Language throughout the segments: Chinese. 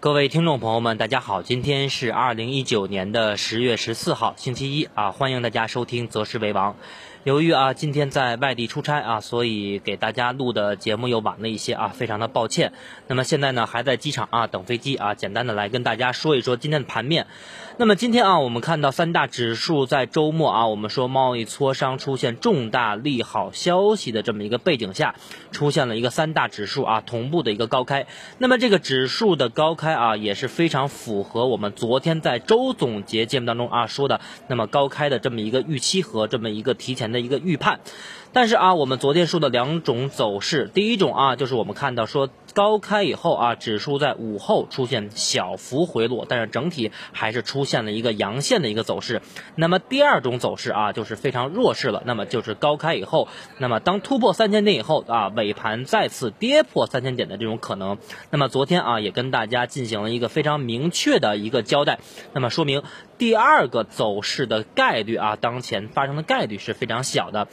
各位听众朋友们，大家好，今天是二零一九年的十月十四号，星期一啊，欢迎大家收听《择时为王》。由于啊今天在外地出差啊，所以给大家录的节目又晚了一些啊，非常的抱歉。那么现在呢还在机场啊等飞机啊，简单的来跟大家说一说今天的盘面。那么今天啊，我们看到三大指数在周末啊，我们说贸易磋商出现重大利好消息的这么一个背景下，出现了一个三大指数啊同步的一个高开。那么这个指数的高开啊，也是非常符合我们昨天在周总结节目当中啊说的那么高开的这么一个预期和这么一个提前。的一个预判，但是啊，我们昨天说的两种走势，第一种啊，就是我们看到说高开以后啊，指数在午后出现小幅回落，但是整体还是出现了一个阳线的一个走势。那么第二种走势啊，就是非常弱势了，那么就是高开以后，那么当突破三千点以后啊，尾盘再次跌破三千点的这种可能。那么昨天啊，也跟大家进行了一个非常明确的一个交代，那么说明。第二个走势的概率啊，当前发生的概率是非常小的。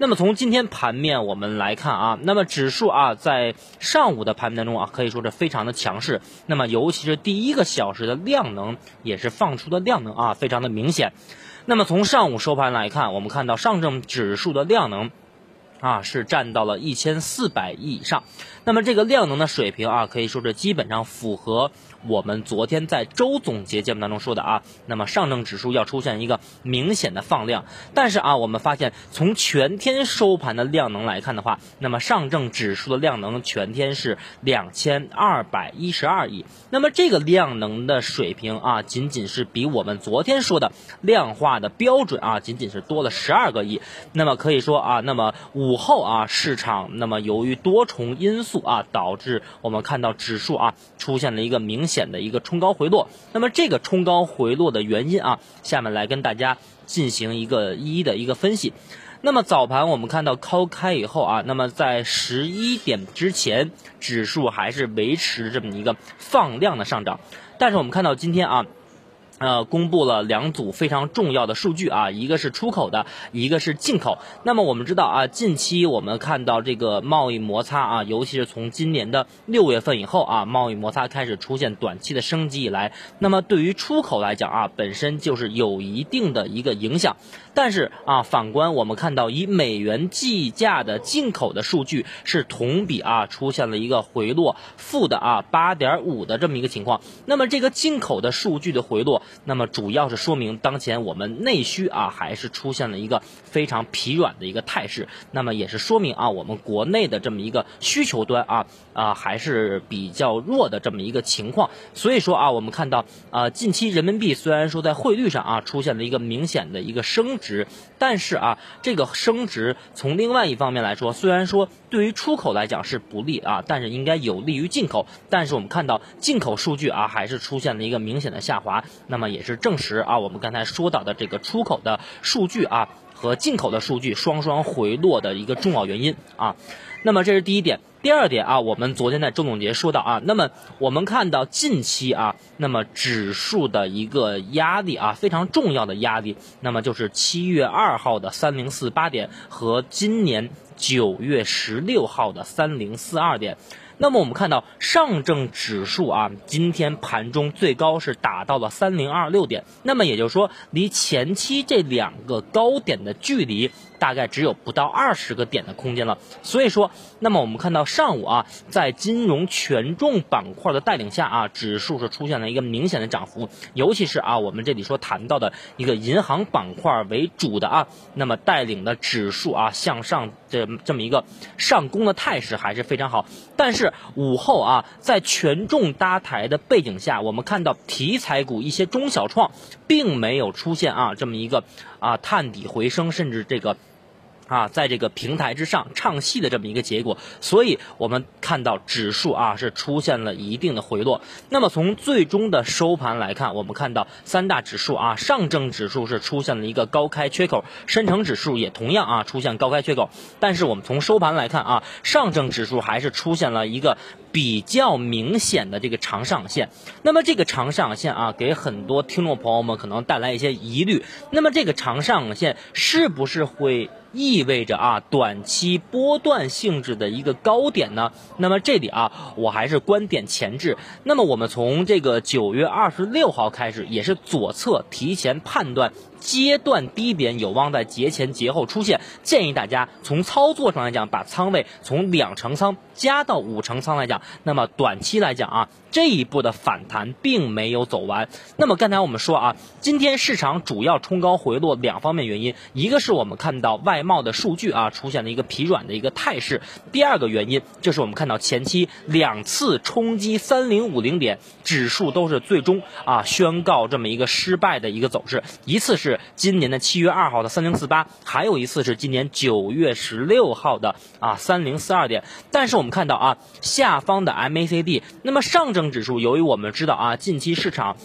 那么从今天盘面我们来看啊，那么指数啊在上午的盘面当中啊，可以说是非常的强势。那么尤其是第一个小时的量能也是放出的量能啊，非常的明显。那么从上午收盘来看，我们看到上证指数的量能啊是占到了一千四百亿以上。那么这个量能的水平啊，可以说是基本上符合。我们昨天在周总结节目当中说的啊，那么上证指数要出现一个明显的放量，但是啊，我们发现从全天收盘的量能来看的话，那么上证指数的量能全天是两千二百一十二亿，那么这个量能的水平啊，仅仅是比我们昨天说的量化的标准啊，仅仅是多了十二个亿，那么可以说啊，那么五午后啊，市场那么由于多重因素啊，导致我们看到指数啊出现了一个明。显的一个冲高回落，那么这个冲高回落的原因啊，下面来跟大家进行一个一一的一个分析。那么早盘我们看到高开以后啊，那么在十一点之前，指数还是维持这么一个放量的上涨，但是我们看到今天啊。呃，公布了两组非常重要的数据啊，一个是出口的，一个是进口。那么我们知道啊，近期我们看到这个贸易摩擦啊，尤其是从今年的六月份以后啊，贸易摩擦开始出现短期的升级以来，那么对于出口来讲啊，本身就是有一定的一个影响。但是啊，反观我们看到以美元计价的进口的数据是同比啊出现了一个回落，负的啊八点五的这么一个情况。那么这个进口的数据的回落，那么主要是说明当前我们内需啊还是出现了一个非常疲软的一个态势。那么也是说明啊我们国内的这么一个需求端啊啊还是比较弱的这么一个情况。所以说啊我们看到啊近期人民币虽然说在汇率上啊出现了一个明显的一个升。值，但是啊，这个升值从另外一方面来说，虽然说对于出口来讲是不利啊，但是应该有利于进口。但是我们看到进口数据啊，还是出现了一个明显的下滑，那么那么也是证实啊，我们刚才说到的这个出口的数据啊和进口的数据双双回落的一个重要原因啊。那么这是第一点。第二点啊，我们昨天在周总结说到啊，那么我们看到近期啊，那么指数的一个压力啊，非常重要的压力，那么就是七月二号的三零四八点和今年九月十六号的三零四二点。那么我们看到上证指数啊，今天盘中最高是达到了三零二六点，那么也就是说，离前期这两个高点的距离大概只有不到二十个点的空间了。所以说，那么我们看到上午啊，在金融权重板块的带领下啊，指数是出现了一个明显的涨幅，尤其是啊，我们这里说谈到的一个银行板块为主的啊，那么带领的指数啊向上这这么一个上攻的态势还是非常好，但是。午后啊，在权重搭台的背景下，我们看到题材股一些中小创，并没有出现啊这么一个啊探底回升，甚至这个。啊，在这个平台之上唱戏的这么一个结果，所以我们看到指数啊是出现了一定的回落。那么从最终的收盘来看，我们看到三大指数啊，上证指数是出现了一个高开缺口，深成指数也同样啊出现高开缺口。但是我们从收盘来看啊，上证指数还是出现了一个比较明显的这个长上影线。那么这个长上影线啊，给很多听众朋友们可能带来一些疑虑。那么这个长上影线是不是会？意味着啊短期波段性质的一个高点呢？那么这里啊，我还是观点前置。那么我们从这个九月二十六号开始，也是左侧提前判断。阶段低点有望在节前节后出现，建议大家从操作上来讲，把仓位从两成仓加到五成仓来讲。那么短期来讲啊，这一步的反弹并没有走完。那么刚才我们说啊，今天市场主要冲高回落两方面原因，一个是我们看到外贸的数据啊出现了一个疲软的一个态势，第二个原因就是我们看到前期两次冲击三零五零点指数都是最终啊宣告这么一个失败的一个走势，一次是。今年的七月二号的三零四八，还有一次是今年九月十六号的啊三零四二点。但是我们看到啊下方的 MACD，那么上证指数，由于我们知道啊近期市场。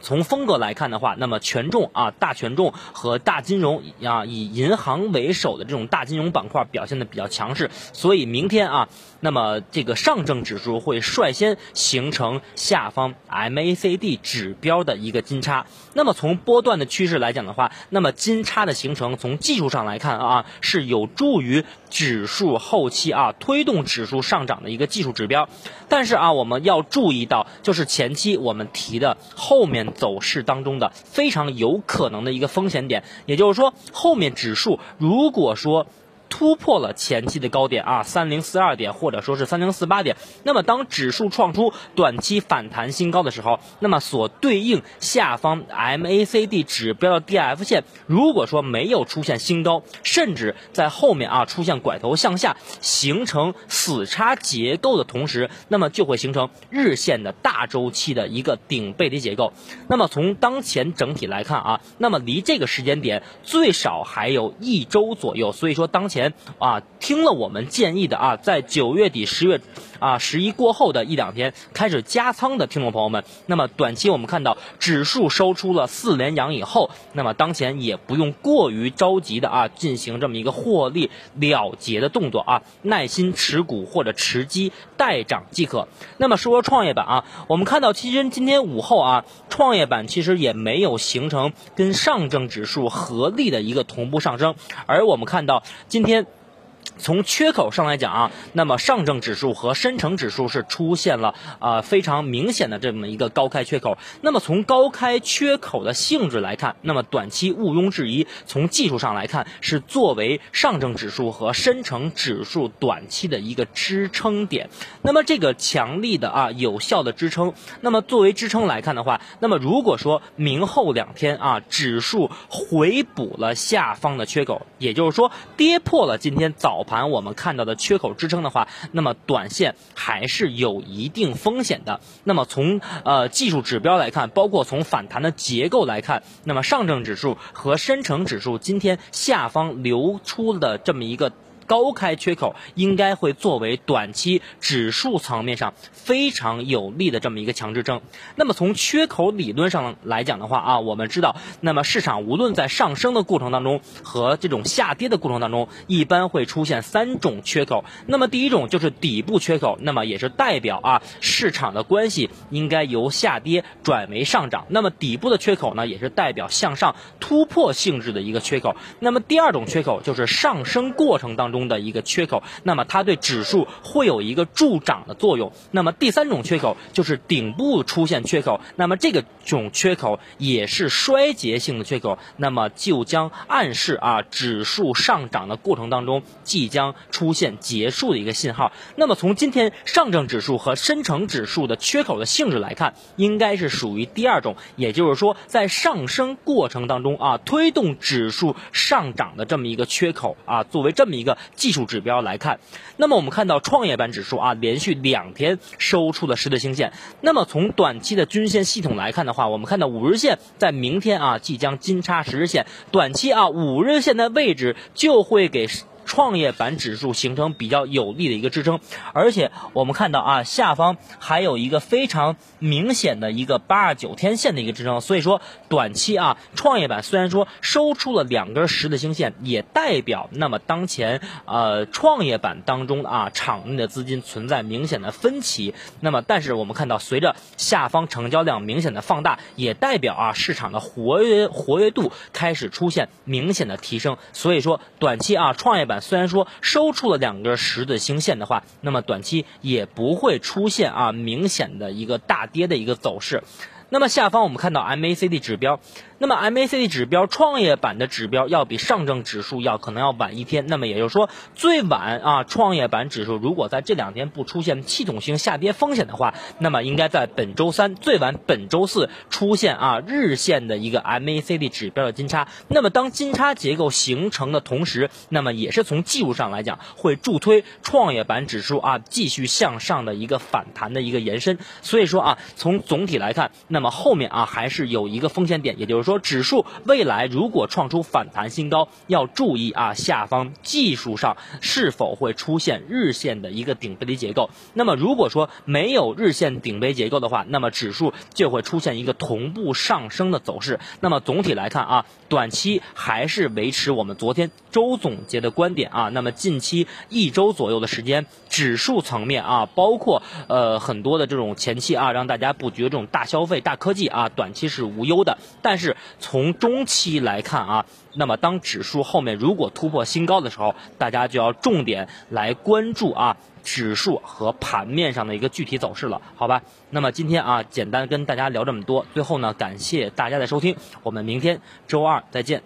从风格来看的话，那么权重啊，大权重和大金融啊，以银行为首的这种大金融板块表现的比较强势，所以明天啊，那么这个上证指数会率先形成下方 MACD 指标的一个金叉。那么从波段的趋势来讲的话，那么金叉的形成，从技术上来看啊，是有助于指数后期啊推动指数上涨的一个技术指标。但是啊，我们要注意到，就是前期我们提的后面。走势当中的非常有可能的一个风险点，也就是说，后面指数如果说。突破了前期的高点啊，三零四二点或者说是三零四八点。那么当指数创出短期反弹新高的时候，那么所对应下方 MACD 指标的 DF 线，如果说没有出现新高，甚至在后面啊出现拐头向下，形成死叉结构的同时，那么就会形成日线的大周期的一个顶背离结构。那么从当前整体来看啊，那么离这个时间点最少还有一周左右，所以说当前。啊，听了我们建议的啊，在九月底、十月啊十一过后的一两天开始加仓的听众朋友们，那么短期我们看到指数收出了四连阳以后，那么当前也不用过于着急的啊，进行这么一个获利了结的动作啊，耐心持股或者持机待涨即可。那么说说创业板啊，我们看到其实今天午后啊，创业板其实也没有形成跟上证指数合力的一个同步上升，而我们看到今天。从缺口上来讲啊，那么上证指数和深成指数是出现了啊非常明显的这么一个高开缺口。那么从高开缺口的性质来看，那么短期毋庸置疑，从技术上来看是作为上证指数和深成指数短期的一个支撑点。那么这个强力的啊有效的支撑，那么作为支撑来看的话，那么如果说明后两天啊指数回补了下方的缺口，也就是说跌破了今天早。盘我们看到的缺口支撑的话，那么短线还是有一定风险的。那么从呃技术指标来看，包括从反弹的结构来看，那么上证指数和深成指数今天下方流出的这么一个。高开缺口应该会作为短期指数层面上非常有利的这么一个强支撑。那么从缺口理论上来讲的话啊，我们知道，那么市场无论在上升的过程当中和这种下跌的过程当中，一般会出现三种缺口。那么第一种就是底部缺口，那么也是代表啊市场的关系应该由下跌转为上涨。那么底部的缺口呢，也是代表向上突破性质的一个缺口。那么第二种缺口就是上升过程当中。中的一个缺口，那么它对指数会有一个助涨的作用。那么第三种缺口就是顶部出现缺口，那么这个种缺口也是衰竭性的缺口，那么就将暗示啊指数上涨的过程当中即将出现结束的一个信号。那么从今天上证指数和深成指数的缺口的性质来看，应该是属于第二种，也就是说在上升过程当中啊推动指数上涨的这么一个缺口啊，作为这么一个。技术指标来看，那么我们看到创业板指数啊，连续两天收出了十字星线。那么从短期的均线系统来看的话，我们看到五日线在明天啊即将金叉十日线，短期啊五日线的位置就会给。创业板指数形成比较有力的一个支撑。而且我们看到啊，下方还有一个非常明显的一个八二九天线的一个支撑，所以说短期啊，创业板虽然说收出了两根十字星线，也代表那么当前呃创业板当中啊场内的资金存在明显的分歧。那么但是我们看到，随着下方成交量明显的放大，也代表啊市场的活跃活跃度开始出现明显的提升。所以说短期啊，创业板虽然说收出了两根十字星线的话，那么短期也不会出现啊明显的一个大跌的一个走势。那么下方我们看到 MACD 指标。那么 MACD 指标创业板的指标要比上证指数要可能要晚一天，那么也就是说最晚啊创业板指数如果在这两天不出现系统性下跌风险的话，那么应该在本周三最晚本周四出现啊日线的一个 MACD 指标的金叉。那么当金叉结构形成的同时，那么也是从技术上来讲会助推创业板指数啊继续向上的一个反弹的一个延伸。所以说啊从总体来看，那那么后面啊还是有一个风险点，也就是说。指数未来如果创出反弹新高，要注意啊，下方技术上是否会出现日线的一个顶背离结构。那么如果说没有日线顶背结构的话，那么指数就会出现一个同步上升的走势。那么总体来看啊，短期还是维持我们昨天周总结的观点啊。那么近期一周左右的时间，指数层面啊，包括呃很多的这种前期啊，让大家布局这种大消费、大科技啊，短期是无忧的。但是从中期来看啊，那么当指数后面如果突破新高的时候，大家就要重点来关注啊指数和盘面上的一个具体走势了，好吧？那么今天啊，简单跟大家聊这么多，最后呢，感谢大家的收听，我们明天周二再见。